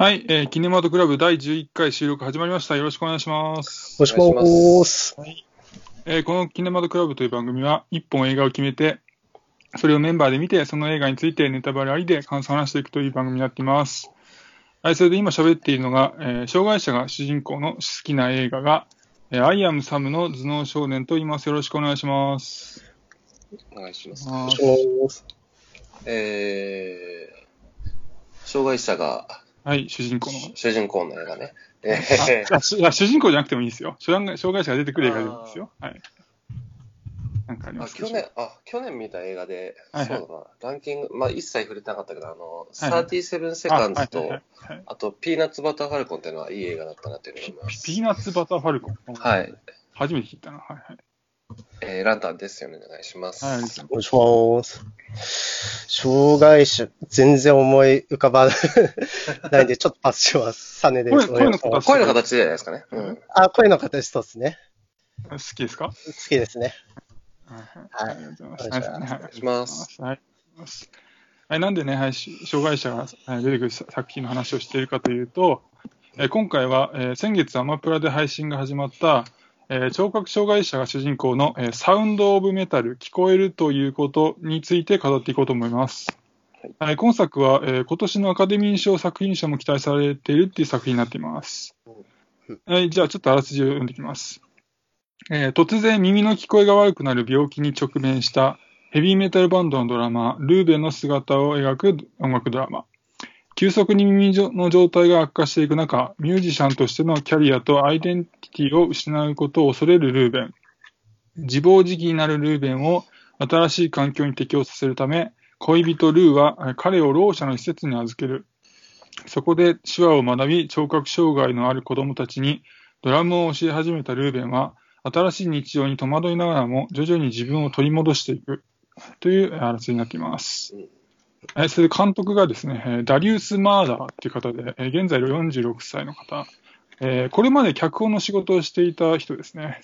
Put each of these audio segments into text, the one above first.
はい、えーキネマトクラブ第11回収録始まりました。よろしくお願いします。もしもーす。えーこのキネマトクラブという番組は、一本映画を決めて、それをメンバーで見て、その映画についてネタバレありで感想を話していくという番組になっています。はい、それで今喋っているのが、えー障害者が主人公の好きな映画が、えーアイアムサムの頭脳少年と言います。よろしくお願いします。お願いします。あーもしもーす。えー、障害者がはい、主人公の。主人公の映画ね。えああしいや主人公じゃなくてもいいですよ。障害障害者が出てくる映画でいいですよ。はい。なんかあります去年、あ、去年見た映画で、はいはいそうだな、ランキング、まあ一切触れてなかったけど、あの、はいはい37セカンズと、あはいはいはいはいあと、ピーナッツバターファルコンっていうのはいい映画だったなっていうのを思います。ピーナッツバターファルコン。はい。初めて聞いたな。はいはい。えー、ランタンですよね、お願いします。はい、もしもーす。障害者、全然思い浮かばないんで、ちょっとパスします。サネです。声声の形声の形じゃないですかね。うん。あ、声の形そうですね。好きですか？好きですね。はい。はいありがとうございます。お願いしますはいお願いします。はい。はい、なんでね、はい、し障害者がはい出てくる作品の話をしているかというと、えー今回は、えー先月アマプラで配信が始まった、えー聴覚障害者が主人公の、えーサウンド・オブ・メタル、聞こえるということについて語っていこうと思います。はい、今作は、えー今年のアカデミー賞作品賞も期待されているっていう作品になっています。はい、じゃあちょっとあらすじを読んでいきます。えー突然耳の聞こえが悪くなる病気に直面したヘビーメタルバンドのドラマ、ルーベンの姿を描く音楽ドラマ。急速に耳の状態が悪化していく中、ミュージシャンとしてのキャリアとアイデンティを失うことを恐れるルーベン。自暴自棄になるルーベンを新しい環境に適応させるため、恋人ルーは彼をろう者の施設に預ける。そこで手話を学び、聴覚障害のある子供たちにドラムを教え始めたルーベンは、新しい日常に戸惑いながらも徐々に自分を取り戻していくというあらすじになっています。それで監督がですね、ダリウス・マーダーっていう方で、現在46歳の方、えーこれまで脚本の仕事をしていた人ですね。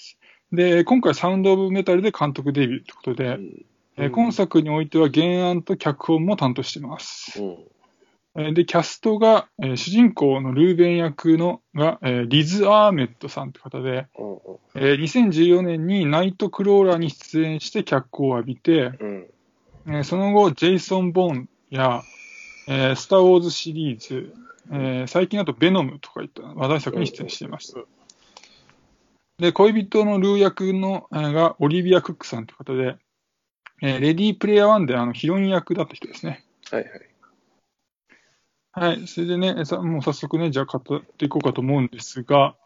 で、今回サウンド・オブ・メタルで監督デビューということで、うん。えー今作においては原案と脚本も担当しています。うん。えーで、キャストが、えー主人公のルーベン役のが、えーリズ・アーメットさんって方で、うん。うん。えー2014年にナイトクローラーに出演して脚光を浴びて、うん。えーその後、ジェイソン・ボーンや、えースター・ウォーズシリーズ、えー最近だとベノムとかいった話題作に出演していました。で、恋人のルー役の、えーがオリビア・クックさんという方で、えーレディー・プレイヤー1であのヒロイン役だった人ですね。はいはい。はい。それでね、さもう早速ね、じゃあ語っていこうかと思うんですが、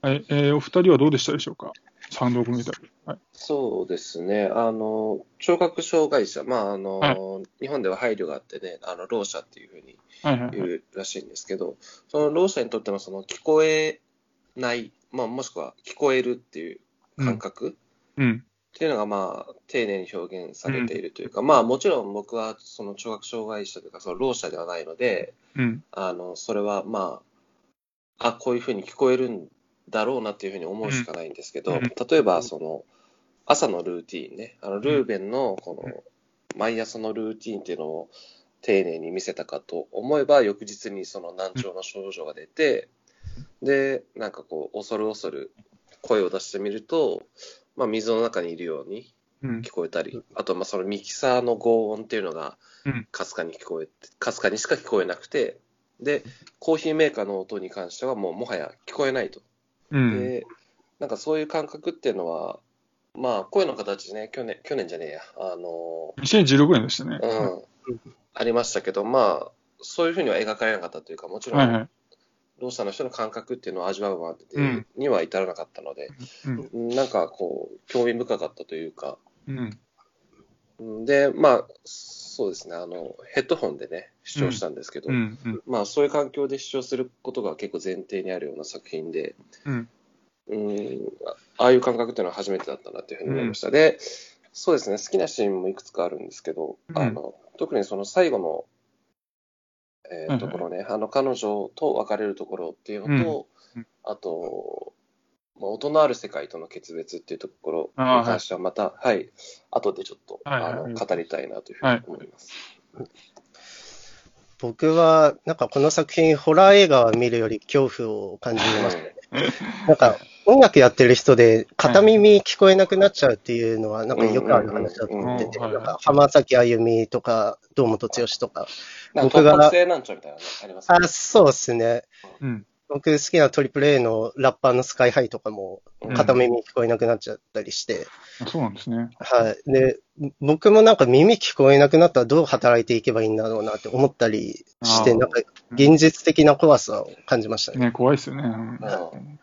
はい。えーお二人はどうでしたでしょうか？サウンド・オブ・メタル。はい。そうですね。あの、聴覚障害者、まあ、あの、はい日本では配慮があってね、あの、ろう者っていうふうにはいはいはい。言うらしいんですけど、そのろう者にとってのその聞こえない、まあ、もしくは聞こえるっていう感覚うん。っていうのが、まあ、丁寧に表現されているというか、まあ、もちろん僕はその聴覚障害者というか、そのろう者ではないので、うん。あの、それはまあ、あ、こういうふうに聞こえるんだろうなっていうふうに思うしかないんですけど、うん。例えば、その、朝のルーティーンね、あの、ルーベンのこの、毎朝のルーティーンっていうのを丁寧に見せたかと思えば、翌日にその難聴の症状が出て、で、なんかこう、恐る恐る声を出してみると、まあ、水の中にいるようにうん。聞。こえたり、あと、まあ、そのミキサーの轟音っていうのがうん、かすかに聞こえて、かすかにしか聞こえなくて、で、コーヒーメーカーの音に関してはもうもはや聞こえないと。うん。で、なんかそういう感覚っていうのは、まあ、声の形ね、去年、去年じゃねえや、あの、2016年でしたね。うん、ありましたけど、まあ、そういうふうには描かれなかったというか、もちろん、はいはい。ろう者の人の感覚っていうのを味わうまでうんには至らなかったので、うん。なんかこう、興味深かったというか、うん。うんで、まあ、そうですね、あの、ヘッドホンでね、視聴したんですけど、うん。うん。まあ、そういう環境で視聴することが結構前提にあるような作品で、うん。うん、ああいう感覚っていうのは初めてだったなっていうふうに思いました。で、そうですね、好きなシーンもいくつかあるんですけど、うんあの特にその最後の、えーはいはいところね、あの彼女と別れるところっていうのと、あと、まあ、音のある世界との決別っていうところに関してはまた、はい、後でちょっと、はいはいあの語りたいなというふうに思います。僕は、なんかこの作品、ホラー映画を見るより恐怖を感じましたね。なんか、音楽やってる人で片耳聞こえなくなっちゃうっていうのは、なんかよくある話だと思ってて、なんか浜崎あゆみとか、堂本剛とか。なんか僕が突発性難聴みたいなのあります？ねあ、そうですね。うん。僕好きなトリプル A のラッパーのスカイハイとかもうん片耳聞こえなくなっちゃったりして、あそうなんですね。はい。で、僕もなんか耳聞こえなくなったらどう働いていけばいいんだろうなって思ったりして、なんか現実的な怖さを感じましたね。ね、怖いですよね。うんうん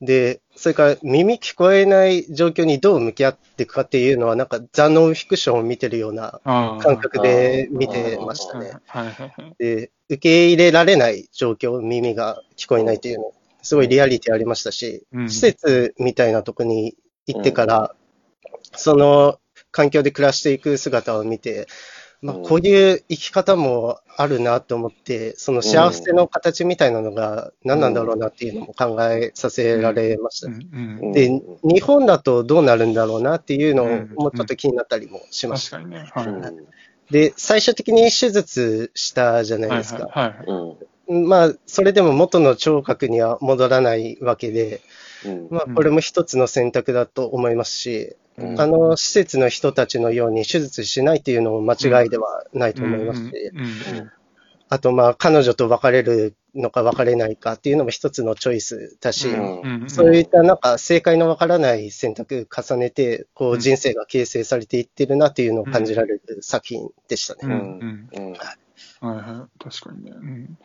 で、それから耳聞こえない状況にどう向き合っていくかっていうのは、なんかザ・ノンフィクションを見てるような感覚で見てましたはいね。で、受け入れられない状況、耳が聞こえないっていうの、すごいリアリティありましたし、うん。施設みたいなとこに行ってから、その環境で暮らしていく姿を見て、まあ、うん。こういう生き方もあるなと思って、その幸せの形みたいなのが何なんだろうなっていうのも考えさせられました。でうん、日本だとどうなるんだろうなっていうのうん。もうちょっと気になったりもしました。確かにね。で、最終的に手術したじゃないはいですか。まあ、それでも元の聴覚には戻らないわけで、うん。まあ、これも一つの選択だと思いますし、うん。あの施設の人たちのように手術しないっていうのも間違いではないと思いますし、あと、まあ、彼女と別れるのか別れないかっていうのも一つのチョイスだし、そういったなんか正解のわからない選択重ねて、こううん。人生が形成されていってるなっていうのを感じられる作品でしたね。はいはい、確かにね。うん、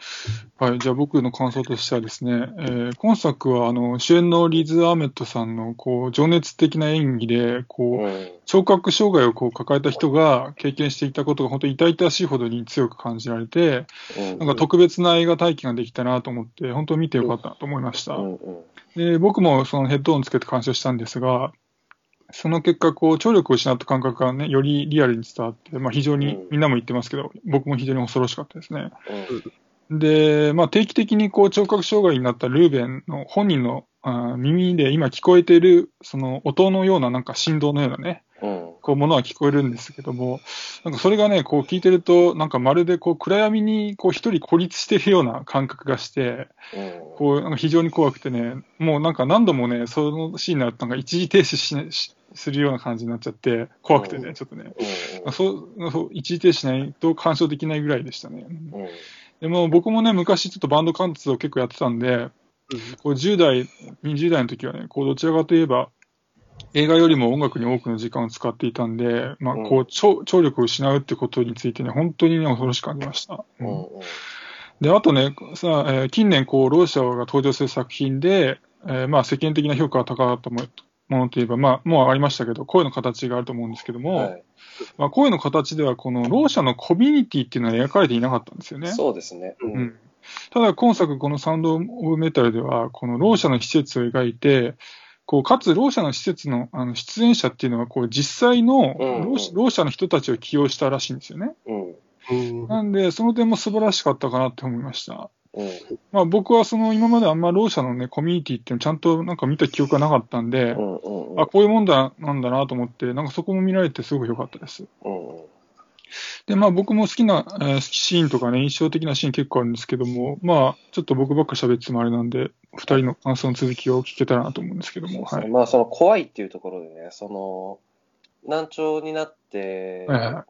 はい、じゃあ僕の感想としてはですね、えー今作はあの主演のリズ・アーメットさんのこう情熱的な演技で、こう、うん。聴覚障害をこう抱えた人が経験していたことが本当に痛々しいほどに強く感じられて、うん。なんか特別な映画体験ができたなと思って、本当に見てよかったなと思いました。で僕もそのヘッドホンつけて鑑賞したんですが、その結果、こう、聴力を失った感覚がね、よりリアルに伝わって、まあ非常にうん。みんなも言ってますけど、僕も非常に恐ろしかったですね。うん。で、まあ定期的にこう、聴覚障害になったルーベンの本人のあー耳で今聞こえている、その音のようななんか振動のようなね、うん。こう、ものは聞こえるんですけども、なんかそれがね、こう聞いてると、なんかまるでこう、暗闇にこう、一人孤立しているような感覚がして、うん。こう、なんか非常に怖くてね、もうなんか何度もね、そのシーンになるとなんか一時停止しないしするような感じになっちゃって、怖くてね、うん。ちょっとね。うんそう、そう一時停止しないと鑑賞できないぐらいでしたね。うん。でも僕もね、昔ちょっとバンド活動結構やってたんで、こう10代、20代の時はね、こうどちらかといえば、映画よりも音楽に多くの時間を使っていたんで、まあ、こうう、聴聴力を失うってことについてね、本当にね、恐ろしく感じました。で、あとね、さえー近年、こう、ろう者が登場する作品で、えーまあ、世間的な評価が高かったもものといえば、まあ、もうありましたけど、声の形があると思うんですけども、はいまあ、声の形では、この、ろう者のコミュニティっていうのは描かれていなかったんですよね。そうですね。ううんん。ただ、今作、このサウンド・オブ・メタルでは、このろう者の施設を描いて、こう、かつ、ろう者の施設の、あの、出演者っていうのは、こう、実際のうんろう者、ろう者の人たちを起用したらしいんですよね。うんうんなんで、その点も素晴らしかったかなって思いました。うんまあ、僕はその今まであんまろう者のね、コミュニティっていうのちゃんとなんか見た記憶がなかったんで、うんうんうんあ、こういうもんだ、なんだなと思って、なんかそこも見られてすごく良かったです。うんで、まあ僕も好きな、えーシーンとかね、印象的なシーン結構あるんですけども、まあちょっと僕ばっか喋ってもあれなんで、二人の感想の続きを聞けたらなと思うんですけども、はい。まあその怖いっていうところでね、その難聴になって、はいは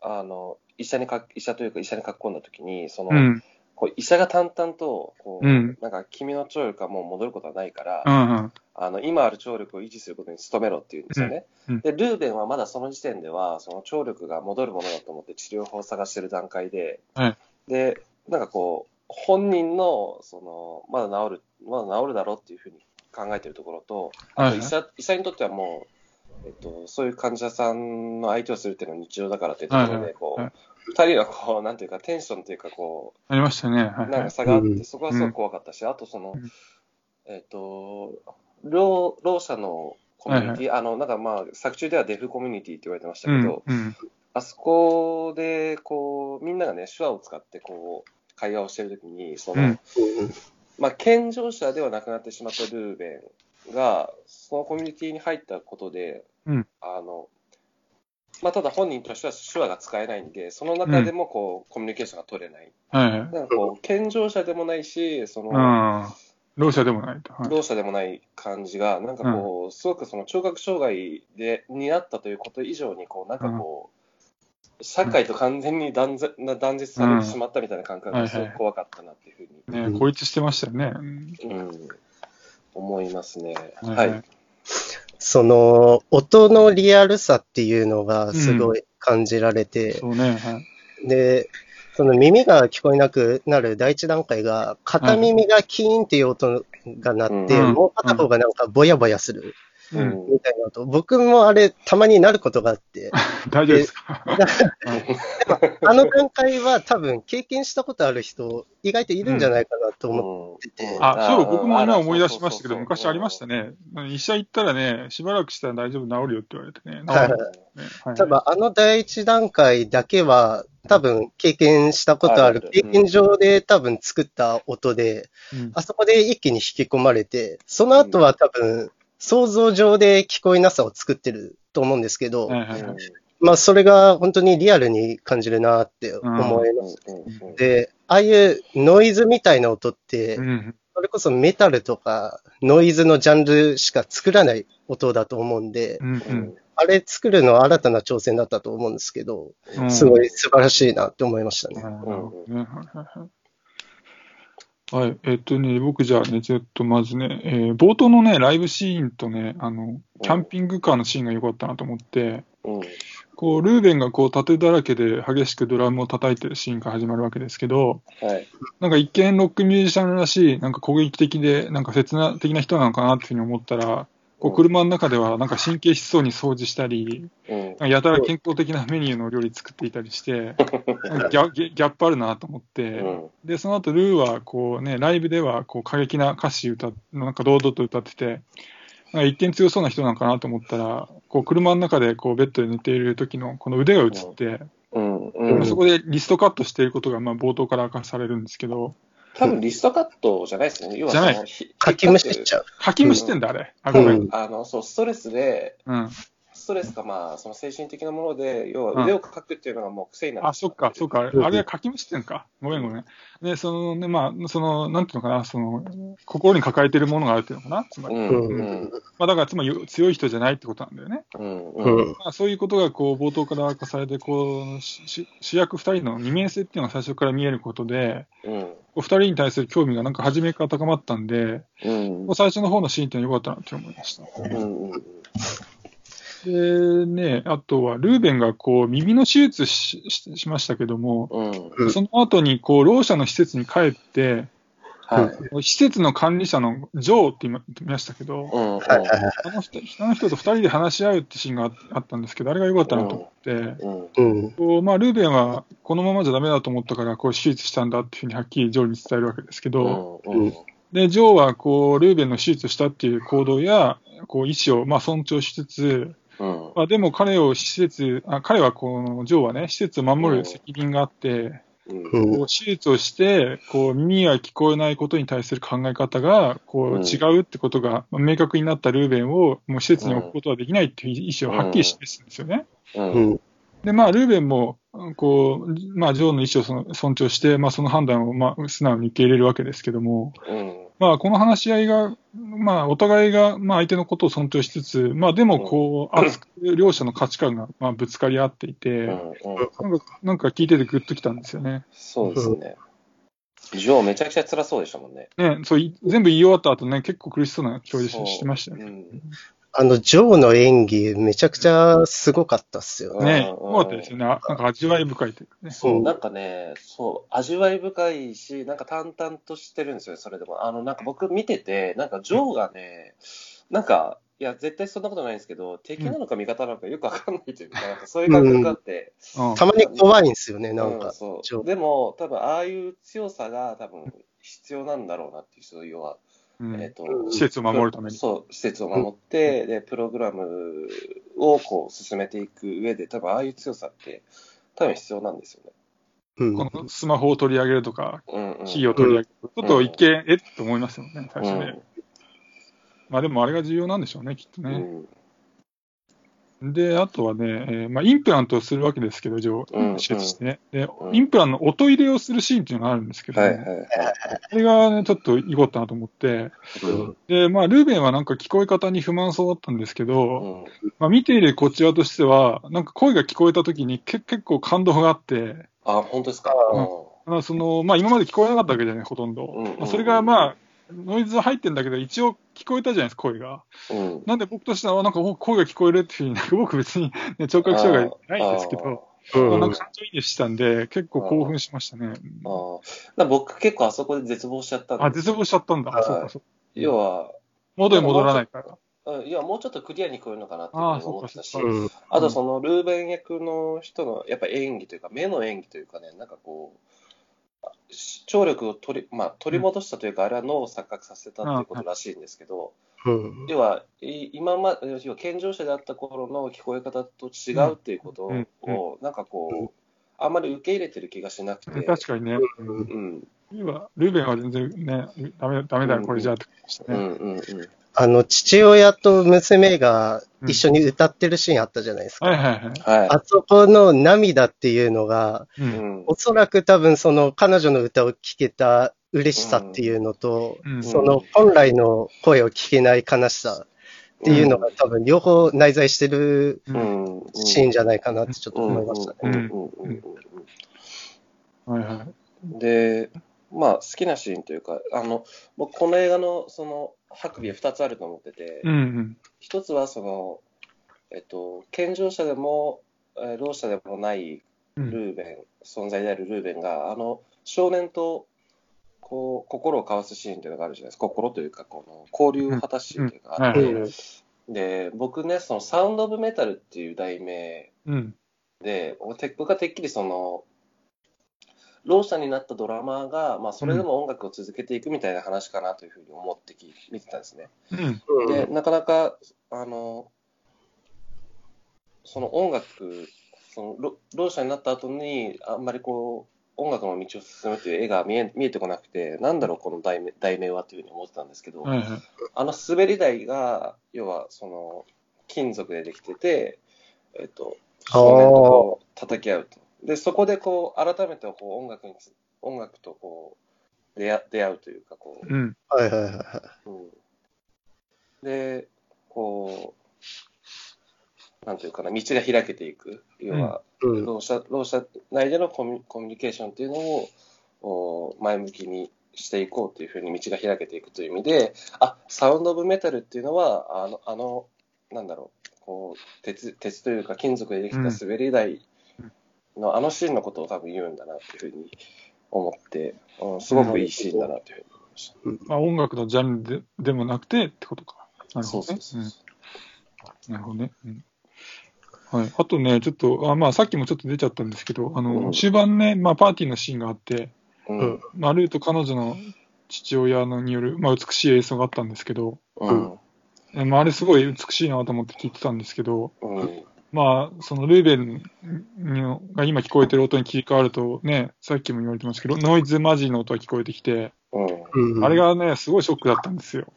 あの医者にか医者というか医者に書き込んだときに、その、うん、こう医者が淡々とこう、うん。なんか君の聴力はもう戻ることはないから、うん、うん、あの今ある聴力を維持することに努めろっていうんですよね。うん。うん。で、ルーベンはまだその時点では、その聴力が戻るものだと思って治療法を探してる段階で、はいで、なんかこう、本人の、その、まだ治る、まだ治るだろうっていうふうに考えてるところと、あはいと医者、医者にとってはもう、えっと、そういう患者さんの相手をするっていうのは日常だからっていうところはいはい。で、こう、はい。二人はこう、なんていうか、テンションというか、こありましたね。はい、う、なんはい。か差があって、うんそこはすごく怖かったし、あとそのうん、えっと、ろう、ろう者のコミュニティ、あの、なんかまあ、作中ではデフコミュニティって言われてましたうんけど、、うん、あそこで、こう、みんながね、手話を使って、こう、会話をしてるときに、その、うん。まあ、健常者ではなくなってしまったルーベンが、そのコミュニティに入ったことで、うんあの、まあ、ただ本人としては手話が使えないんで、その中でもこう、コミュニケーションが取れない。はいはい。なんかこう、健常者でもないし、その、うん。ろう者でもないと。はいろう者でもない感じが、なんかこう、すごくその聴覚障害でになったということ以上に、こう、なんかこう、社会と完全に断絶な断絶されてしまったみたいな感覚がすごく怖かったなっていうふうに、ね、孤立してましたよね。うんうん、思いますね。ははいい。その、音のリアルさっていうのがすごい感じられて、そうね。はい。で、その耳が聞こえなくなる第一段階が、片耳がキーンっていう音が鳴って、うんもう片方がなんかぼやぼやするう。うん。んみたいな音。僕もあれ、たまになることがあって、大丈夫ですか？あの段階は多分経験したことある人、意外といるんじゃないかなと思ってて、うん。あ、そう僕も今思い出しましたけど、そうそうそう昔ありましたね。医者行ったらね、しばらくしたら大丈夫、治るよって言われてね。ね。はい。多分あの第一段階だけは、多分経験したことある。ある、経験上で多分作った音で、うん。あそこで一気に引き込まれて、その後は多分想像上で聞こえなさを作ってると思うんですけど、まあそれが本当にリアルに感じるなって思います。うんで、ああいうノイズみたいな音って、うんそれこそメタルとかノイズのジャンルしか作らない音だと思うんでう、んうんあれ作るのは新たな挑戦だったと思うんですけど、うんすごい素晴らしいなって思いましたね。なるほどねはい。えっとね、僕じゃあね、ちょっとまずね、えー冒頭のね、ライブシーンとね、あの、キャンピングカーのシーンが良かったなと思って、うん。こう、ルーベンがこう、盾だらけで激しくドラムを叩いてるシーンから始まるわけですけど、はい。なんか一見ロックミュージシャンらしい、なんか攻撃的で、なんか切な的な人なのかなっていうふうに思ったら、こう車の中ではなんか神経質そうに掃除したり、やたら健康的なメニューの料理作っていたりして、ギャ ギャギャップあるなと思って、うん。で、その後ルーはこうね、ライブではこう過激な歌詞歌っ、なんか堂々と歌ってて、なんか一見強そうな人なのかなと思ったら、こう車の中でこうベッドで寝ている時のこの腕が映って、うん。うん。そこでリストカットしていることがまあ冒頭から明かされるんですけど、多分リストカットじゃないですね。要はじゃないそのひ書きむしっちゃう。書きむしてんだ、あれ。あ、ごめんあの、そう、ストレスで、うん。ストレスか、まあ、その精神的なもので、要は腕をかくっていうのがもう癖になってあ、そっか、そっか。あれあれは書きむしてんか？ごめんごめん。で、そのね、まあ、その、なんていうのかな、その、心に抱えてるものがあるっていうのかな、つまり。うんううんんまあ、だから、つまり強い人じゃないってことなんだよね。うんううんん。まあ、そういうことが、こう、冒頭から明かされて、こう、主役二人の二面性っていうのが最初から見えることで、うんこう二人に対する興味がなんか初めから高まったんで、うん最初の方のシーンっていうのは良かったなって思いました。うんうんで、ね、あとは、ルーベンがこう、耳の手術しししましたけども、うん。うん。その後に、こう、ろう者の施設に帰って、はい。施設の管理者のジョーって言いましたけど。あの人あの人と二人で話し合うってシーンがああったんですけど、あれが良かったなと思って、うん。まあ、ルーベンはこのままじゃダメだと思ったから、こう手術したんだっていうふうにはっきりジョーに伝えるわけですけど、うんうん。で、ジョーはこうルーベンの手術したっていう行動や、こう意思をまあ尊重しつつ、うん。まあ、でも彼を施設、あ彼はこのジョーはね、施設を守る責任があって、うん。うん。こう手術をして、こう耳が聞こえないことに対する考え方がこう違うってことがまあ明確になったルーベンをもう施設に置くことはできないっていう意思をはっきり示すんですよね。うん。うん。で、まあ、ルーベンも、こう、まあ、ジョーの意思をその尊重して、まあ、その判断を、まあ、素直に受け入れるわけですけども、うんまあ、この話し合いが、まあ、お互いが、まあ、相手のことを尊重しつつ、まあ、でも、こう、熱く、両者の価値観が、まあ、ぶつかり合っていて、なんか、なんか聞いててグッときたんですよね。そうですね。ジョーめちゃくちゃ辛そうでしたもんね。ね、そう、い全部言い終わった後ね、結構苦しそうな表情してましたよね。うんあの、ジョーの演技、めちゃくちゃすごかったっすよね。ね、うんよかったですよね。あなんか味わい深いというかね。うんなんかね、そう、味わい深いし、なんか淡々としてるんですよね、それでも。あの、なんか僕見てて、なんかジョーがね、なんか、いや、絶対そんなことないんですけど、敵なのか味方なのかよくわかんないというか、なんかそういう感覚があって、うんたまに怖いんですよね、なんか。うんそう。でも、多分ああいう強さが多分必要なんだろうなっていう、そういう要は、うんえっと、施設を守るために。そう、施設を守って、で、プログラムをこう進めていく上で、多分ああいう強さって、多分必要なんですよね。うんこのスマホを取り上げるとか、うん、うん。キーを取り上げる。ちょっと一見、えっ？と思いますよね、最初ね。うんまあでもあれが重要なんでしょうね、きっとね。うんで、あとはね、えーまあ、インプラントをするわけですけど、上うん手術してね。でう、んインプラントの音入れをするシーンっていうのがあるんですけど、はいはいはい。それがね、ちょっといごったなと思って、うんで、まあ、ルーベンはなんか聞こえ方に不満そうだったんですけど、うんまあ、見ているこちらとしては、なんか声が聞こえた時にけ結構感動があって、あ、本当ですか？うんまあ、その、まあ、今まで聞こえなかったわけじゃない、ほとんど。うんうんうんまあ、それがまあ、ノイズ入ってんだけど、一応聞こえたじゃないですか、声が。うん。なんで僕としては、なんかお声が聞こえるっていうふうに、なんか僕別に、ね、聴覚障害ないんですけど、うんまあなんか感情移入したんで、結構興奮しましたね。あーあ僕結構あそこで絶望しちゃったんあ、です絶望しちゃったんだ。はいそうか、そうか。要は、元に戻らないから。うんいや、もうちょっとクリアに聞こえるのかなって思ってたしあとそのルーベン役の人のやっぱ演技というか、目の演技というかね、なんかこう、聴力を取り,、まあ、取り戻したというか、あれは脳を錯覚させたっていうことらしいんですけど、うん。要は、い今まで、要は健常者であった頃の聞こえ方と違うっていうことを、うん。なんかこう、あんまり受け入れてる気がしなくて、確かにね。うん。うん、ルーベンはルーベンは全然ね、ダメダメだよ、これじゃあって感じでしたうん、ね。うん、うん。あの、父親と娘が一緒に歌ってるシーンあったじゃないですか。はいはいはい。はい。あそこの涙っていうのが、う。うんんおそらく多分その彼女の歌を聴けた嬉しさっていうのと、うんその本来の声を聞けない悲しさっていうのが多分両方内在してる。シーンじゃないかなってちょっと思いましたね。はいはい。で、まあ、好きなシーンというか、あの、僕、この映画の、その、ハクビは2つあると思ってて、うんうん。一つは、その、えっと、健常者でも、えーろう者でもないうんルーベン、存在であるルーベンが、あの、少年と、こう、心を交わすシーンというのがあるじゃないですか。心というか、この、交流を果たすシーンというのがあって、うんうんで、僕ね、その、サウンド・オブ・メタルっていう題名うん。で、て僕はてっきりその、ろう者になったドラマーが、まあ、それでも音楽を続けていくみたいな話かなというふうに思ってき見てたんですね。うん。うんで、なかなか、あの、その音楽、そのろろう者になった後に、あんまりこう、音楽の道を進むという絵が見え見えてこなくて、なんだろう、この題名題名はというふうに思ってたんですけど、はいはい。あの滑り台が、要はその金属でできてて、えっと、少年とこう叩き合うと。で、そこでこう、改めてこう音楽につ、音楽とこう、出会出会うというか、こう、うん。はいはいはいはい。うん、で、こう、なんていうかな、道が開けていく。要は、うんろう者、ろう者内でのコミュコミュニケーションっていうのを、お前向きにしていこうというふうに道が開けていくという意味で、あ、サウンド・オブ・メタルっていうのは、あの、あの、なんだろう、こう、鉄、鉄というか金属でできた滑り台のあのシーンのことを多分言うんだなっていうふうに思って、うん、すごくいいシーンだなというふうに思いました。まあ音楽のジャンルででもなくてってことか。なるほどね。なるほどね。うんはい。あとね、ちょっと、あまあ、さっきもちょっと出ちゃったんですけど、あの、うん終盤ね、まあ、パーティーのシーンがあって、うん。うんまあ、ルーと彼女の父親のによる、まあ、美しい映像があったんですけど、うん。えまあ、あれすごい美しいなと思って聞いてたんですけど、うん。まあ、そのルーベンにが今聞こえてる音に切り替わるとね、さっきも言われてましたけど、ノイズマジの音が聞こえてきて、うん。うんあれがね、すごいショックだったんですよ。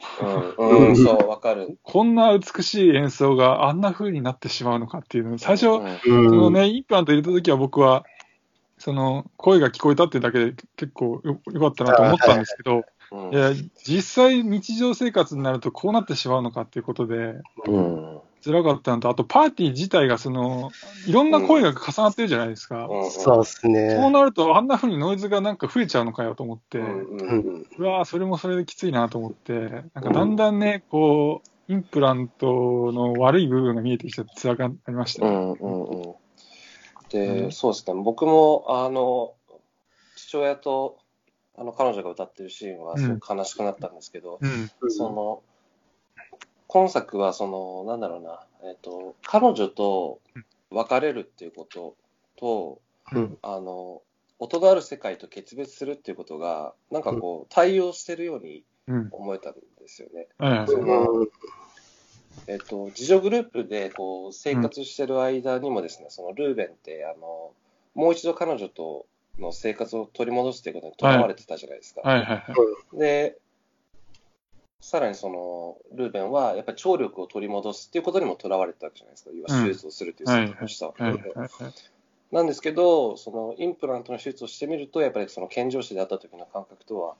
うん。うん。そう、わかる。こんな美しい演奏があんな風になってしまうのかっていうのを、最初、うんうんそのね、インプラント入れた時は僕は、その、声が聞こえたってだけで結構よよかったなと思ったんですけど、うんいや、実際日常生活になるとこうなってしまうのかっていうことで、うん。辛かったのと、あとパーティー自体がその、いろんな声が重なってるじゃないですか。そうですそうね。なると、あんな風にノイズがなんか増えちゃうのかよと思って、ううんうんわーそれもそれできついなと思って、なんかだんだんね、こう、インプラントの悪い部分が見えてきて辛くなりましたうね。んうんうん。うで、んそうですね、僕も、あの、父親と、あの、彼女が歌ってるシーンはすごく悲しくなったんですけど、うん。その、今作は、その、なんだろうな、えっ、と、彼女と別れるっていうことと、うん。あの、音のある世界と決別するっていうことが、なんかこう、対応してるようにうん。思えたんですよね。えっと、自助グループでこう生活してる間にもですね、そのルーベンってあの、もう一度彼女との生活を取り戻すということにとらわれてたじゃないですか。はい。はい。はい。で、さらにその、ルーベンはやっぱり聴力を取り戻すっていうことにもとらわれてたわけじゃないですか。要は手術をするっていうはい選択をしたわけはいで。はいなんですけど、そのインプラントの手術をしてみると、やっぱりその健常者であった時の感覚とは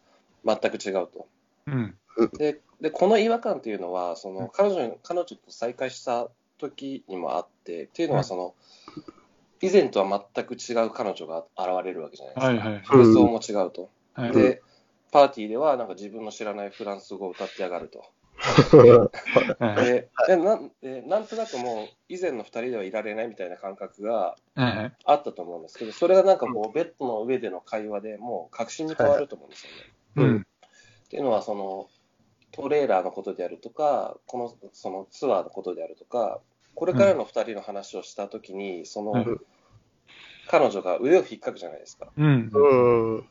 全く違うと。うん。で、でこの違和感っていうのは、その彼女に彼女と再会した時にもあって、っていうのうんはその、以前とは全く違う彼女が現れるわけじゃないですか。はいはい。服装も違うと。はい。で、パーティーではなんか自分の知らないフランス語を歌ってやがると。は いででなんでなんとなくもう以前の2人ではいられないみたいな感覚がはいあったと思うんですけど、それがなんかこう、ベッドの上での会話でもう確信に変わると思うんですよね。うん。っていうのは、そのトレーラーのことであるとか、このそのツアーのことであるとか、これからの2人の話をしたときに、その、うん彼女が腕を引っかくじゃないですか。うん。うん。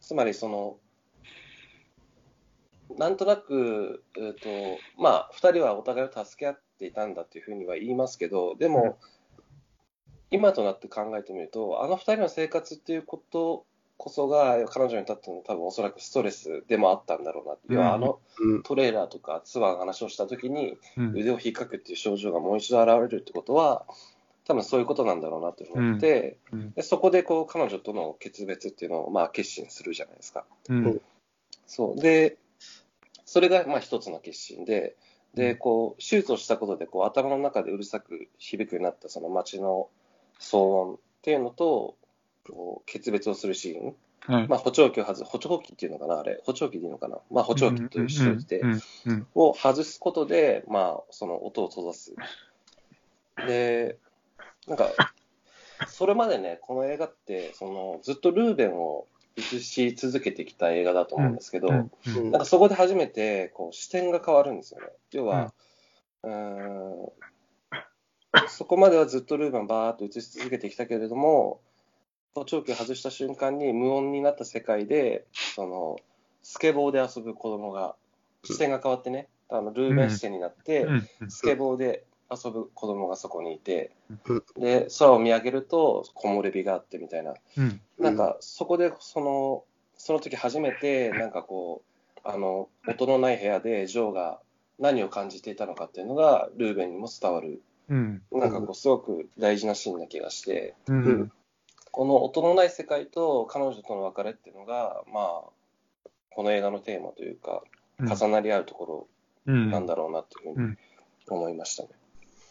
つまりその、なんとなく、えーとまあ、2人はお互いを助け合っていたんだっていうふうには言いますけど、でも、今となって考えてみると、あの2人の生活っていうことこそが、彼女にとっての多分おそらくストレスでもあったんだろうなって、あのうんトレーラーとかツアーの話をしたときに、うん。腕を引っかくっていう症状がもう一度現れるってことは、多分そういうことなんだろうなと思って、うんでそこでこう彼女との決別っていうのをまあ決心するじゃないですか。うん。そう。で、それがまあ一つの決心で、で、こう、手術をしたことで、こう、頭の中でうるさく響くようになったその街の騒音っていうのと、こう、決別をするシーン。はい。まあ、補聴器を外す、補聴器っていうのかな、あれ。補聴器でいいのかな。まあ、補聴器といてう、ん。うん。を外すことで、まあ、その音を閉ざす。で、なんか、それまでね、この映画って、その、ずっとルーベンを映し続けてきた映画だと思うんですけど、うん。うんなんかそこで初めてこう視点が変わるんですよね。要は、うーん、そこまではずっとルーベンをバーっと映し続けてきたけれども、補聴器を外した瞬間に無音になった世界で、そのスケボーで遊ぶ子供が、視点が変わってね、あのルーベン視点になって、うん。スケボーで遊ぶ子供がそこにいてうん、で、空を見上げると木漏れ日があってみたいな、うん。なんかそこでそのその時初めてなんかこうあの音のない部屋でジョーが何を感じていたのかっていうのがルーベンにも伝わるうん。なんかこうすごく大事なシーンな気がしてうん。この音のない世界と彼女との別れっていうのがまあこの映画のテーマというか重なり合うとこうん。ろなんだろうなというふうにうん思いましたね。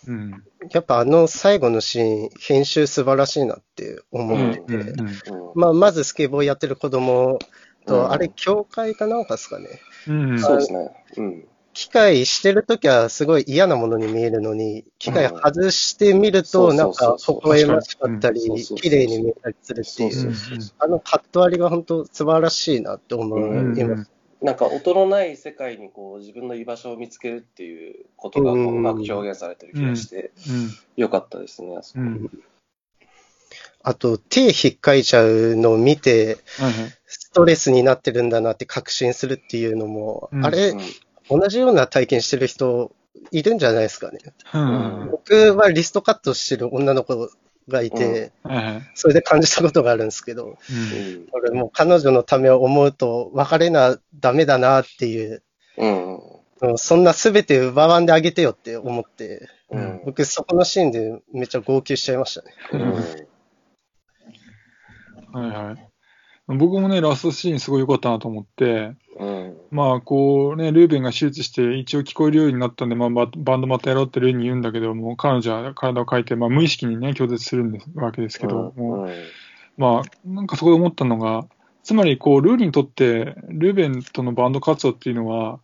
うん。やっぱあの最後のシーン、編集素晴らしいなって思ってて、うん。うんまあ、まずスケボーやってる子供と、うんあれ、教会かなんかですかね。うん。そうですね。うん。機械してるときはすごい嫌なものに見えるのに、機械外してみると、うんなんか、微笑ましかったり綺麗に見えたりするっていう、あのカット割りが本当素晴らしいなって思うんいます。なんか音のない世界にこう自分の居場所を見つけるっていうことがこううまく表現されてる気がして、うん。よかったですね、あそこ。うん。あと、手引っかいちゃうのを見て。ストレスになってるんだなって確信するっていうのも、うんあれ、うん同じような体験してる人いるんじゃないですかね。うん。僕はリストカットしてる女の子がいて。それで感じたことがあるんですけど、もう彼女のためを思うと別れなダメだなっていう、うんうんそんな全て奪わんであげてよって思って、うん僕そこのシーンでめっちゃ号泣しちゃいましたね。うんはいはい。僕もね、ラストシーンすごい良かったなと思って、うん。まあ、こうね、ルーベンが手術して一応聞こえるようになったんで、まあ、ババンドまたやろうってルーに言うんだけども、彼女は体を変えて、まあ、無意識にね、拒絶するんですわけですけど、もうまあ、なんかそこで思ったのが、つまり、こう、ルーにとって、ルーベンとのバンド活動っていうのは、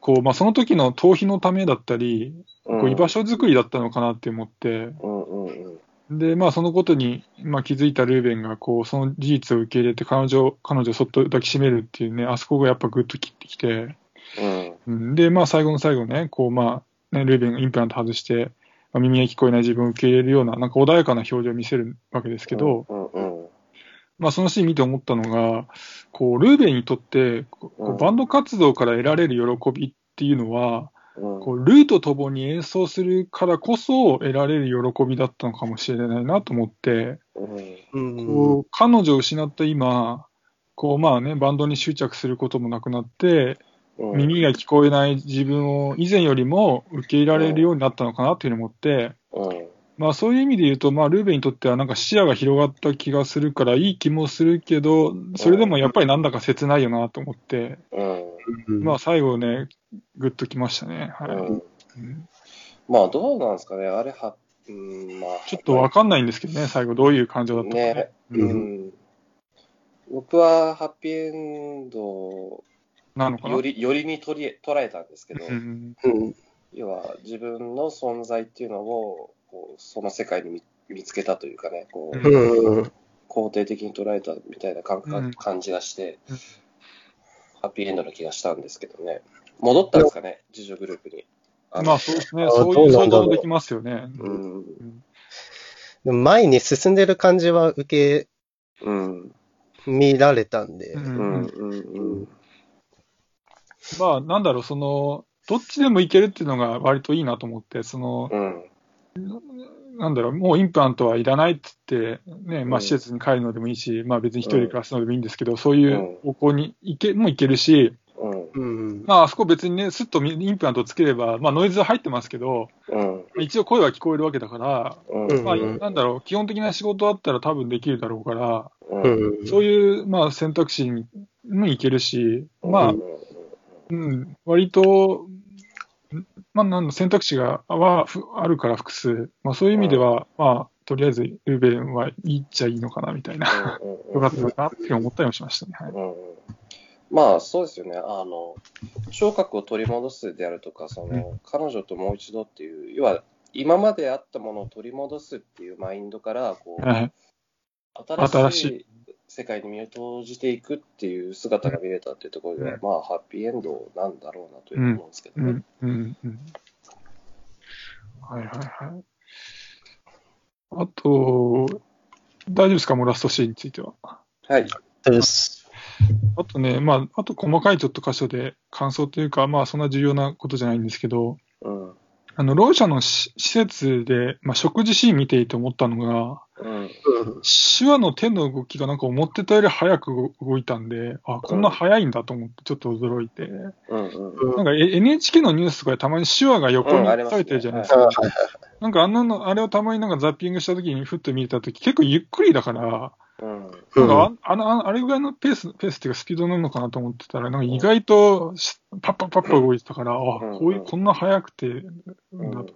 こう、まあ、その時の逃避のためだったり、こう居場所作りだったのかなって思って、うんうんうんで、まあ、そのことに、まあ、気づいたルーベンが、こう、その事実を受け入れて、彼女、彼女をそっと抱きしめるっていうね、あそこがやっぱグッと切ってきて、うん。うん。で、まあ、最後の最後ね、こう、まあ、ね、ルーベンがインプラント外して、まあ、耳が聞こえない自分を受け入れるような、なんか穏やかな表情を見せるわけですけど、うんうん。まあ、そのシーン見て思ったのが、こう、ルーベンにとって、こううん。バンド活動から得られる喜びっていうのは、うん。こう、ルーと共に演奏するからこそ得られる喜びだったのかもしれないなと思って、うん。うん。こう、彼女を失った今、こう、まあね、バンドに執着することもなくなって、うん。耳が聞こえない自分を以前よりも受け入れられるようになったのかなっていうふうに思って、うん。まあそういう意味で言うと、まあルーベンにとってはなんか視野が広がった気がするからいい気もするけど、それでもやっぱりなんだか切ないよなと思って、うん。まあ最後ね、グッときましたね。はい。うん。うんまあ、どうなんですかね。あれは、うん、まあ。ちょっとわかんないんですけどね、最後どういう感情だったかね。ね。ううんん。僕は、ハッピーエンドなのかな？より、よりに取り捉えたんですけど、うんうん。要は自分の存在っていうのを、こうその世界に見見つけたというかね、こう、うんうん。肯定的に捉えたみたいな感感じがして、うんハッピーエンドの気がしたんですけどね。戻ったんですかね、自助グループに。あのまあそうですね、あそういうどうなんだろう想像もできますよね。うん。でも前に進んでる感じは受けうん。見られたんで、うんうん。うん。うん。まあなんだろう、その、どっちでもいけるっていうのが割といいなと思って、その、うん。なんだろう、もうインプラントはいらないって言って、ね、まあうん施設に帰るのでもいいし、まあ別に一人で暮らすのでもいいんですけど、そういう方向に行け、もいけるし、うん。うん。まああそこ別にね、スッとインプラントをつければ、まあノイズは入ってますけど、うん。一応声は聞こえるわけだから、うん。まあうんなんだろう、基本的な仕事あったら多分できるだろうから。そういう、まあ選択肢にもいけるし、まあ、うん、割と、まあ、なんだ選択肢がはふあるから複数、まあ、そういう意味では、まあ、とりあえずルーベンはいいっちゃいいのかなみたいな、よかったのかなって思ったりもしましたね。はいうんまあそうですよね、あの聴覚を取り戻すであるとか、その彼女ともう一度っていう、要は今まであったものを取り戻すっていうマインドからこう、はい新新ししい世界に身を投じていくっていう姿が見れたっていうところでは、うんまあハッピーエンドなんだろうなという思うんですけどね。うん、うん、うん。はいはいはい。あと、大丈夫ですか？もうラストシーンについては。はい。です。あとね、まあ、あと細かいちょっと箇所で感想というか、まあ、そんな重要なことじゃないんですけど、うん。あの、ろう者のし施設で、まあ、食事シーン見ていて思ったのが、うん。手話の手の動きがなんか思ってたより早く動動いたんで、あ、こんな早いんだと思ってちょっと驚いて、うん。うん。なんかえ NHK のニュースとかでたまに手話が横にうんありますねされてるじゃないですあか。はいはいはい。なんかあんなの、あれをたまになんかザッピングした時にふっと見た時結構ゆっくりだから、うん。なんかああのああれぐらいのペース、ペースっていうかスピードなのかなと思ってたら、なんか意外としパッパッパッパ動いてたから、あ、うんこういう、こんな早くて、だって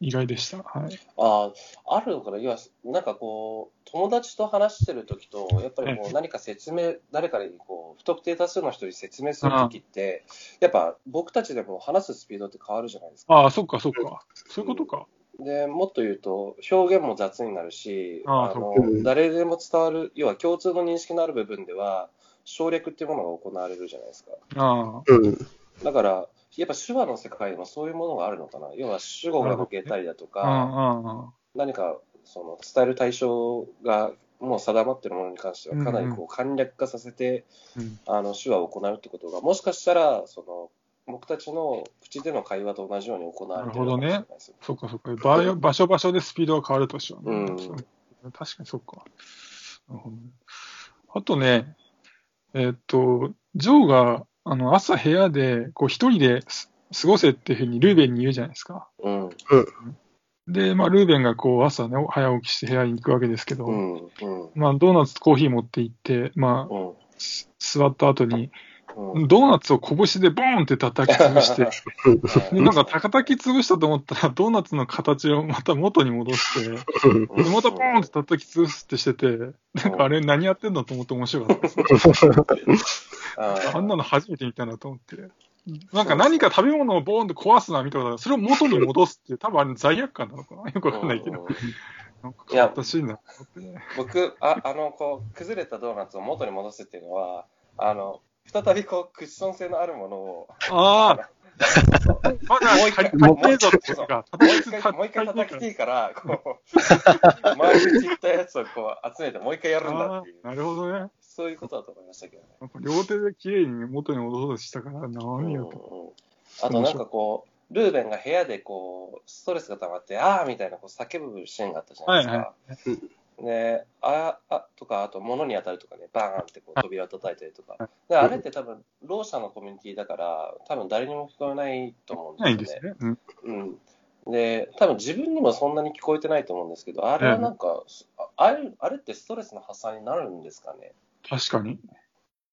意外でした。はい。ああ、あるのかな、要は、なんかこう、友達と話してるときと、やっぱりこはう何か説明、誰かにこう不特定多数の人に説明するときって、やっぱ僕たちでも話すスピードって変わるじゃないですか。ああ、そっかそっか。そういうことか。でもっと言うと、表現も雑になるし、ああの誰でも伝わる、要は共通の認識のある部分では、省略っていうものが行われるじゃないですか。あ。だから、やっぱ手話の世界でもそういうものがあるのかな。要は主語が抜けたりだとか。何かその伝える対象がもう定まっているものに関しては、かなりこう簡略化させて、うんあの手話を行うってことが、もしかしたらその僕たちの口での会話と同じように行われているないですよそっかそっか。場場所場所でスピードが変わるとしようね、うん。確かにそっか。なるほどね。あとね、えーっと、ジョーが、あの、朝部屋で、こう、一人です過ごせっていうふうにルーベンに言うじゃないですか。うん。で、まあ、ルーベンがこう、朝ね、早起きして部屋に行くわけですけど、うんうん。まあ、ドーナツ、コーヒー持って行って、まあ、うん。す座った後に、うんドーナツを拳でボーンって叩き潰して、でなんか叩き潰したと思ったら、ドーナツの形をまた元に戻して、でまたボーンって叩き潰すってしてて、なんかあれ何やってんだと思って面白かったです。ああんなの初めて見たなと思って。なんか何か食べ物をボーンって壊すのは見たことある。それを元に戻すって、多分あれ罪悪感なのかな？よくわかんないけど。うんなんか変わったシーンだなと思ってね。僕あ、あのこう崩れたドーナツを元に戻すっていうのは、あの再びこうクッション性のあるものを、ああ、まだもう一回もう一回もう一回、叩きていいから、こう、周りに散ったやつをこう集めて、もう一回やるんだあっていうあ、なるほどね。そういうことだと思いましたけどね。両手で綺麗に元に戻そうとしたから、何よと。うんうんあとなんかこう、ルーベンが部屋でこう、ストレスが溜まって、ああみたいなこう叫ぶシーンがあったじゃないですか。はいで、あ、あ、とか、あと物に当たるとかね、バーンってこう扉を叩いたりとか。で、あれって多分、ろう者のコミュニティだから、多分誰にも聞こえないと思うんですよね。ないんですね。うん。うん。で、多分自分にもそんなに聞こえてないと思うんですけど、あれはなんか、ああれ、あれってストレスの発散になるんですかね？確かに。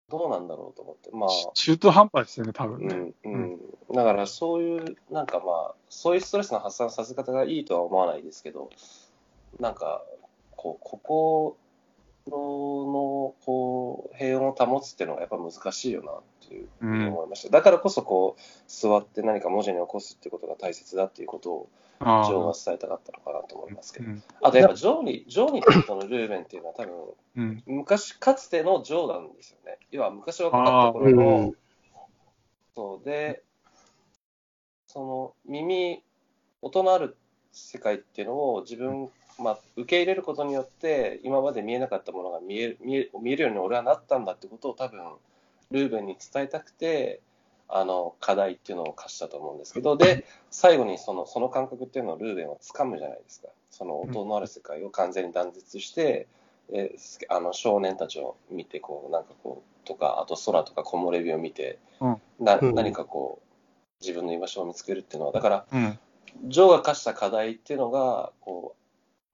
どうなんだろうと思って。まあ、中途半端ですよね、多う分ね。ん、うん。だからそういう、なんかまあ、そういうストレスの発散させ方がいいとは思わないですけど、なんか、こう、ここの、のこう、平穏を保つっていうのがやっぱ難しいよなっていうふうに思いました。だからこそこう、座って何か文字に起こすっていうことが大切だっていうことを、あジョーはあ。伝えたかったのかなと思いますけど。うん。あとやっぱジョーに、ジョーにとってのルーベンっていうのは多分、うん。昔、かつてのジョーなんですよね。要は昔若かった頃うのん、そうで、その耳、音のある世界っていうのを自分、まあ、受け入れることによって、今まで見えなかったものが見える見え見えるように俺はなったんだってことを多分、ルーベンに伝えたくて、あの、課題っていうのを課したと思うんですけど、で、最後にその、その感覚っていうのをルーベンは掴むじゃないですか。その音のある世界を完全に断絶して、えあの少年たちを見て、こう、なんかこう、とか、あと空とか木漏れ日を見て、うんなうん何かこう、自分の居場所を見つけるっていうのは、だから、うん。ジョーが課した課題っていうのが、こう、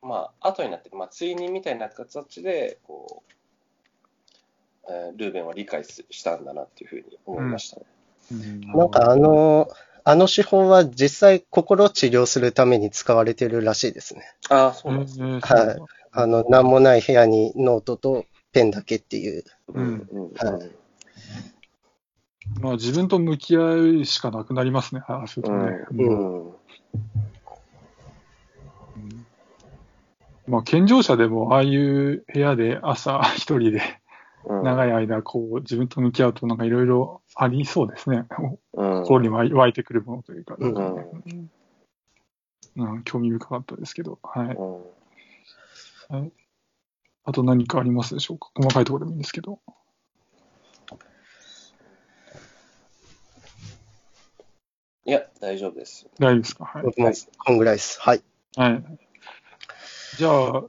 まあ、後になって、まあ、追認みたいな形で、こう、えールーベンは理解すしたんだなっていうふうに思いましたね。うんなんかあ、の、あの手法は実際心を治療するために使われてるらしいですね。ああ、そえうなんですね。ーはいあの、なんもない部屋にノートとペンだけっていう。うんうんはいまあ自分と向き合うしかなくなりますね、ああするとね。ううんん。まあ健常者でもああいう部屋で朝 一人でうん。長い間こう自分と向き合うとなんかいろいろありそうですね。うん。心に湧いてくるものというか、うんうんうん興味深かったですけど、はい。うんあと何かありますでしょうか？細かいところでもいいんですけど。いや、大丈夫です。大丈夫ですか？はい。こんぐらいです。はい。はい。じゃあ、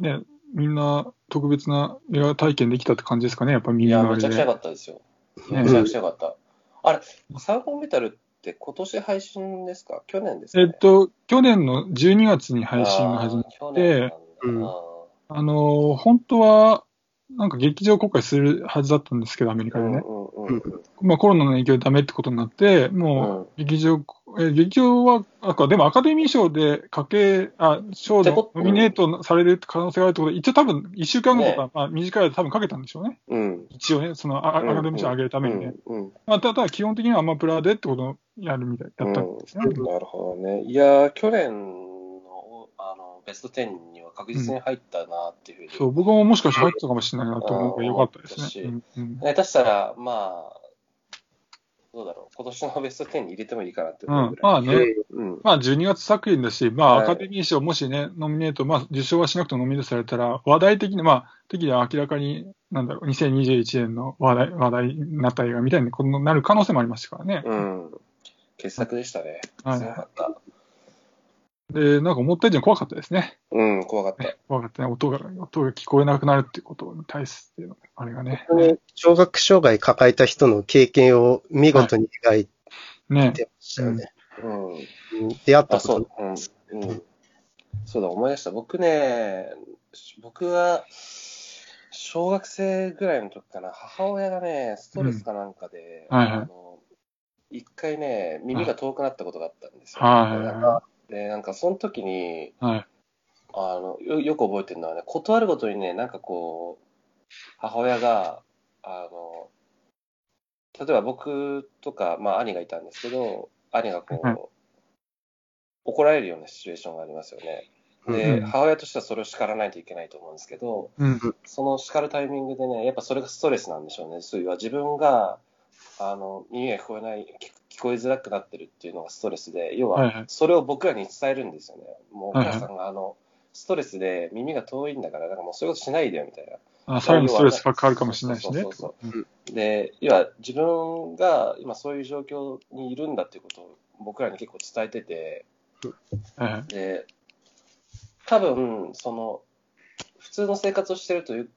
ね、みんな特別な映画体験できたって感じですかねやっぱいや、耳のあれめちゃくちゃ良かで。ったですよ。ねめちゃくちゃ良かった。あれ、サーモンメタルって今年配信ですか？去年ですか、ね、えっと、去年の12月に配信が始まっあー去年なんだうんああのー本当は、なんか劇場公開するはずだったんですけど、アメリーカでね。うんうんうんまあコロナの影響でダメってことになって、もう劇場、え劇場は、あかでもアカデミー賞でかけ、あ、賞ってこのノミネートされる可能性があるってことで、一応多分1週間後とか、ねまあ短い間多分かけたんでしょうね。うん。一応ね、そのアアカデミー賞上げるためにね。うんうんまあ、ただ基本的にはアマプラでってことをやるみたい、やったんですね。うんなるほどね。いやー、去年のあのベスト10には確実に入ったなっていうふうに。そう、僕ももしかして入ってたかもしれないなと思うからよかったですね。うんうん下手したら、まあ、どうだろう、今年のベスト10に入れてもいいかなってう思うんぐ、らい。まあね、うん。まあ12月作品だし、まあはいアカデミー賞もしね、ノミネート、まあ受賞はしなくてもノミネートされたら、話題的に、まあ、的には明らかに、なんだろう、2021年の話題、話題になった映画みたいになる可能性もありましたからね。うん。傑作でしたね。はいかった。で、なんか思った以上に怖かったですね。うん、怖かった。怖かったね。音が、音が聞こえなくなるっていうことに対しての、あれがね。聴覚障害抱えた人の経験を見事に描いね。てましたよね。うん。うん出会ったあ、こそうと、うん。うん。そうだ、思い出した。僕ね、僕は、小学生ぐらいの時かな、母親がね、ストレスかなんかで、うんはいはいあの一回ね、耳が遠くなったことがあったんですよ。はいはいでなんかその時に、はい。あのよよく覚えてるのはね、断るごとにね、なんかこう、母親が、あの、例えば僕とか、まあ兄がいたんですけど、兄がこう、はい怒られるようなシチュエーションがありますよね。で、うん母親としてはそれを叱らないといけないと思うんですけど、うん。その叱るタイミングでね、やっぱそれがストレスなんでしょうね。そういう自分が、あの、耳が聞こえない、聞聞こえづらくなってるっていうのがストレスで、要はそれを僕らに伝えるんですよね。もうお母さんが、あの、ストレスで耳が遠いんだから、なんかもうそういうことしないでよみたいな。あ、さらにストレスがかかるかもしれないしね。そうそうそううんで、要は自分が今そういう状況にいるんだっていうことを僕らに結構伝えてて、はいはいで、多分、その、普通の生活をしてるという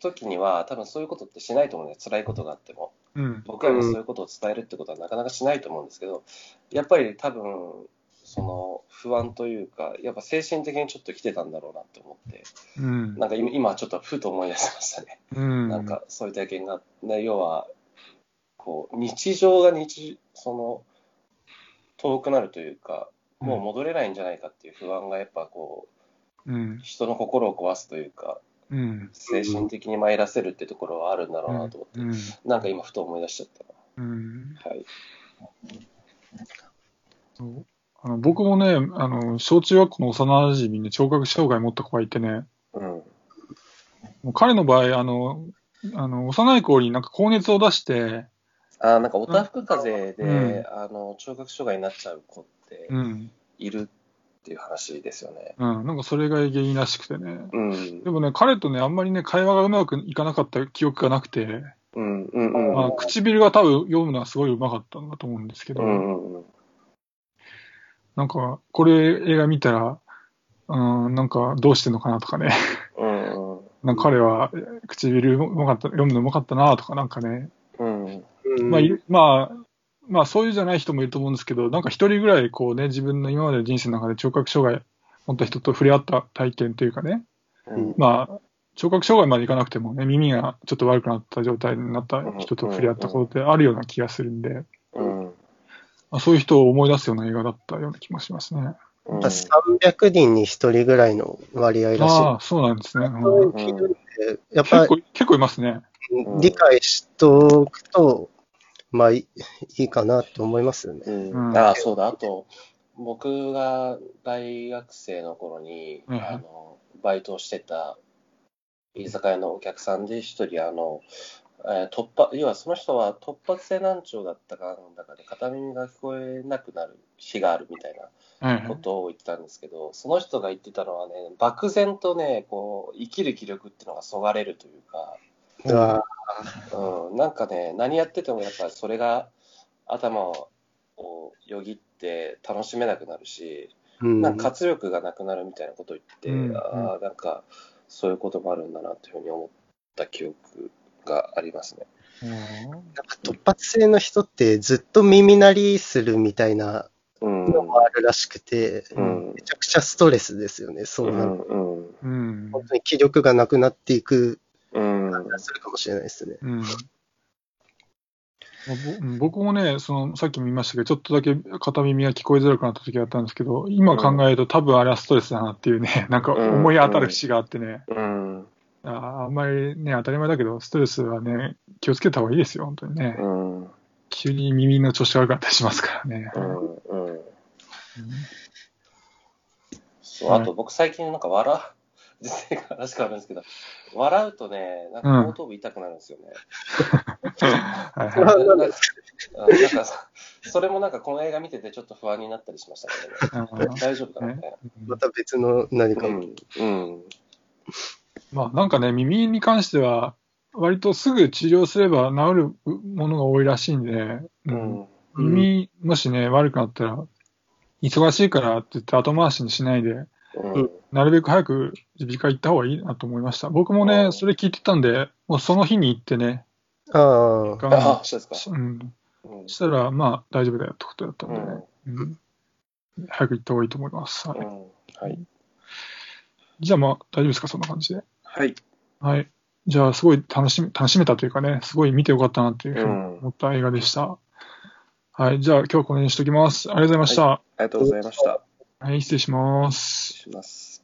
時には、多分そういうことってしないと思うんです辛いことがあっても。うん。僕らにそういうことを伝えるってことはなかなかしないと思うんですけど、やっぱり多分、その不安というか、やっぱ精神的にちょっと来てたんだろうなって思って、うん。なんか今今ちょっとふと思い出しましたね。うん。なんかそういう体験が、ね、要は、こう、日常が日、その、遠くなるというか、もう戻れないんじゃないかっていう不安がやっぱこう、うん。人の心を壊すというか、うん。精神的に参らせるってところはあるんだろうなと思って、うん。なんか今ふと思い出しちゃったうん。な。はい。そうあの僕もね、あの、小中学校の幼馴染に聴覚障害持った子がいてね、うん。もう彼の場合、あの、あの、幼い頃になんか高熱を出して、あーなんかおたふく風邪で、うんあの聴覚障害になっちゃう子ってうん。いるっていう話ですよね。うん。なんかそれが原因らしくてね。うん。でもね、彼とね、あんまりね、会話がうまくいかなかった記憶がなくて、うん。うん。うん。まあ、唇が多分読むのはすごいうまかったんだと思うんですけど、うん。うん。うん。なんか、これ映画見たら、うん、なんかどうしてんのかなとかね、うん。うん。なんか彼は唇うまかった、読むのうまかったなとかなんかね、うん。うんまあ、まあ、まあそういうじゃない人もいると思うんですけど、なんか一人ぐらいこうね、自分の今までの人生の中で聴覚障害持った人と触れ合った体験というかね、うん。まあ、聴覚障害までいかなくてもね、耳がちょっと悪くなった状態になった人と触れ合ったことってあるような気がするんで、うん。まあ、そういう人を思い出すような映画だったような気もしますね。うん。300人に1人ぐらいの割合らしい。ああ、そうなんですね。うんやっぱ結構、結構いますね。ん理解しておくと、まあいいかなと思いますよね。うんうんああ、そうだ。あと、僕が大学生の頃に、うんあの、バイトをしてた居酒屋のお客さんで一人、あの、えー突破、要はその人は突発性難聴だったかなんだかで片耳が聞こえなくなる日があるみたいなはいことを言ってたんですけど、その人が言ってたのはね、漠然とね、こう、生きる気力っていうのがそがれるというか、うわうん、なんかね、何やっててもやっぱりそれが頭をよぎって楽しめなくなるし、うんなんか活力がなくなるみたいなことを言って、うんああ、なんかそういうこともあるんだなというふうに思った記憶がありますね。なんか突発性の人ってずっと耳鳴りするみたいなうん。のもあるらしくて、うん。めちゃくちゃストレスですよね。そううなるん。うん。うん。本当に気力がなくなっていくうん。感じがするかもしれないですね。うん。ぼ僕もね、その、さっきも言いましたけど、ちょっとだけ片耳が聞こえづらくなった時があったんですけど、今考えると多分あれはストレスだなっていうね、なんか思い当たる節があってね、うん。あーあんまりね、当たり前だけど、ストレスはね、気をつけた方がいいですよ、本当にね。うん。急に耳の調子が悪くなったりしますからね。うん。うん。うんそう、あと僕最近なんか笑う、実際話変わるんですけど、笑うとね、なんか後頭部痛くなるんですよね。はいはいなんか、それもなんかこの映画見ててちょっと不安になったりしましたけどね。うん大丈夫かなみたいまた別の何かな。も。うん。うん。まあなんかね、耳に関しては、割とすぐ治療すれば治るものが多いらしいんで、ううんん。耳、もしね、悪くなったら、忙しいからって言って後回しにしないで、うん。なるべく早く耳鼻科行った方がいいなと思いました。僕もうね、んそれ聞いてたんで、もうその日に行ってね、ああ、あ、そうですか。うん、したら、まあ大丈夫だよってことだったんでね、うんうん早く行った方がいいと思います。はいうんはい。じゃあまあ大丈夫ですか、そんな感じで。はい。はい。じゃあ、すごい楽しみ、楽しめたというかね、すごい見てよかったなっていうふうにうん思った映画でした。はい。じゃあ、今日はこの辺にしときます。ありがとうございました。ありがとうございました。はい、失礼します。失礼します。